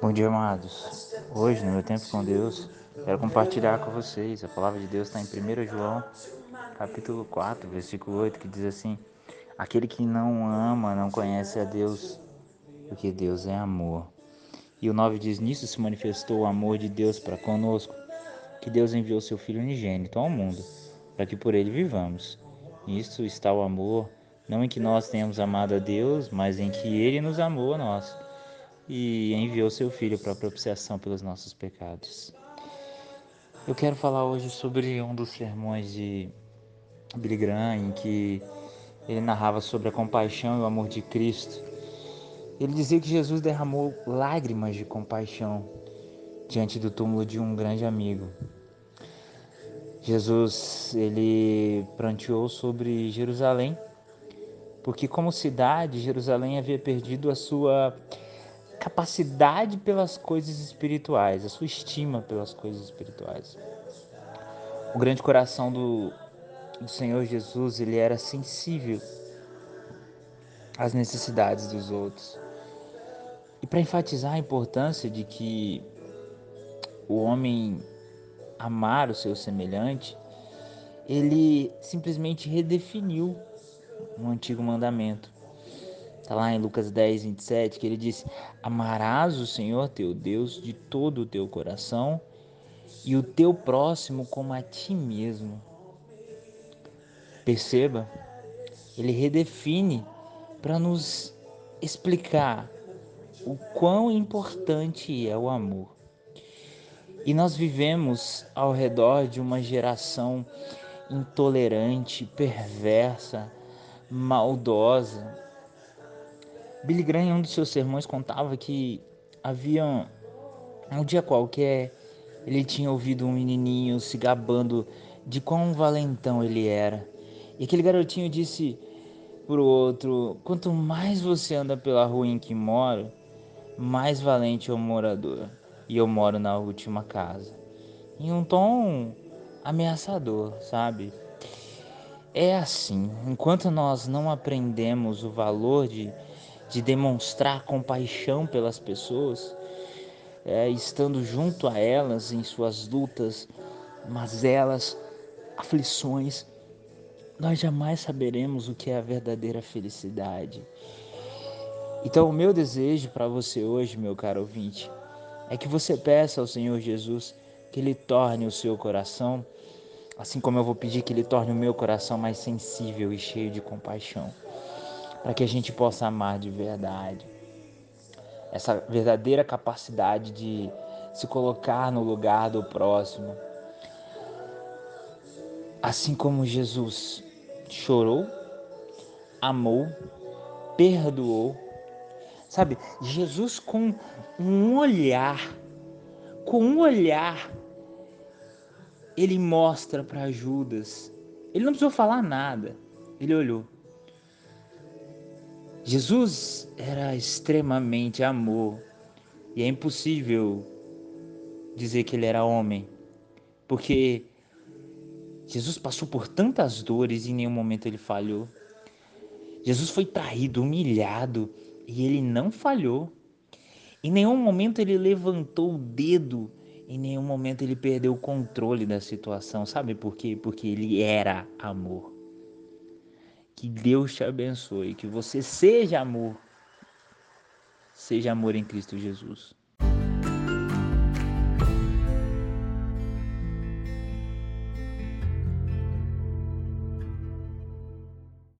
Bom dia, amados. Hoje, no meu tempo com Deus, quero compartilhar com vocês. A palavra de Deus está em 1 João, capítulo 4, versículo 8, que diz assim: Aquele que não ama não conhece a Deus, porque Deus é amor. E o 9 diz: Nisso se manifestou o amor de Deus para conosco, que Deus enviou seu Filho unigênito ao mundo, para que por ele vivamos. Nisto está o amor, não em que nós tenhamos amado a Deus, mas em que ele nos amou a nós e enviou seu Filho para propiciação pelos nossos pecados. Eu quero falar hoje sobre um dos sermões de Billy Graham, em que ele narrava sobre a compaixão e o amor de Cristo. Ele dizia que Jesus derramou lágrimas de compaixão diante do túmulo de um grande amigo. Jesus, ele pranteou sobre Jerusalém, porque como cidade, Jerusalém havia perdido a sua capacidade pelas coisas espirituais, a sua estima pelas coisas espirituais. O grande coração do, do Senhor Jesus, ele era sensível às necessidades dos outros. E para enfatizar a importância de que o homem amar o seu semelhante, ele simplesmente redefiniu um antigo mandamento. Está lá em Lucas 10, 27, que ele diz: Amarás o Senhor teu Deus de todo o teu coração e o teu próximo como a ti mesmo. Perceba, ele redefine para nos explicar o quão importante é o amor. E nós vivemos ao redor de uma geração intolerante, perversa, maldosa, Billy Graham, em um dos seus sermões, contava que havia um dia qualquer ele tinha ouvido um menininho se gabando de quão valentão ele era. E aquele garotinho disse pro outro: Quanto mais você anda pela rua em que moro, mais valente é o morador. E eu moro na última casa. Em um tom ameaçador, sabe? É assim, enquanto nós não aprendemos o valor de de demonstrar compaixão pelas pessoas, é, estando junto a elas em suas lutas, mas elas, aflições, nós jamais saberemos o que é a verdadeira felicidade. Então, o meu desejo para você hoje, meu caro ouvinte, é que você peça ao Senhor Jesus que Ele torne o seu coração, assim como eu vou pedir que Ele torne o meu coração mais sensível e cheio de compaixão para que a gente possa amar de verdade. Essa verdadeira capacidade de se colocar no lugar do próximo. Assim como Jesus chorou, amou, perdoou. Sabe, Jesus com um olhar, com um olhar, ele mostra para Judas. Ele não precisou falar nada. Ele olhou. Jesus era extremamente amor e é impossível dizer que ele era homem, porque Jesus passou por tantas dores e em nenhum momento ele falhou. Jesus foi traído, humilhado e ele não falhou. Em nenhum momento ele levantou o dedo, em nenhum momento ele perdeu o controle da situação. Sabe por quê? Porque ele era amor. Que Deus te abençoe, que você seja amor. Seja amor em Cristo Jesus.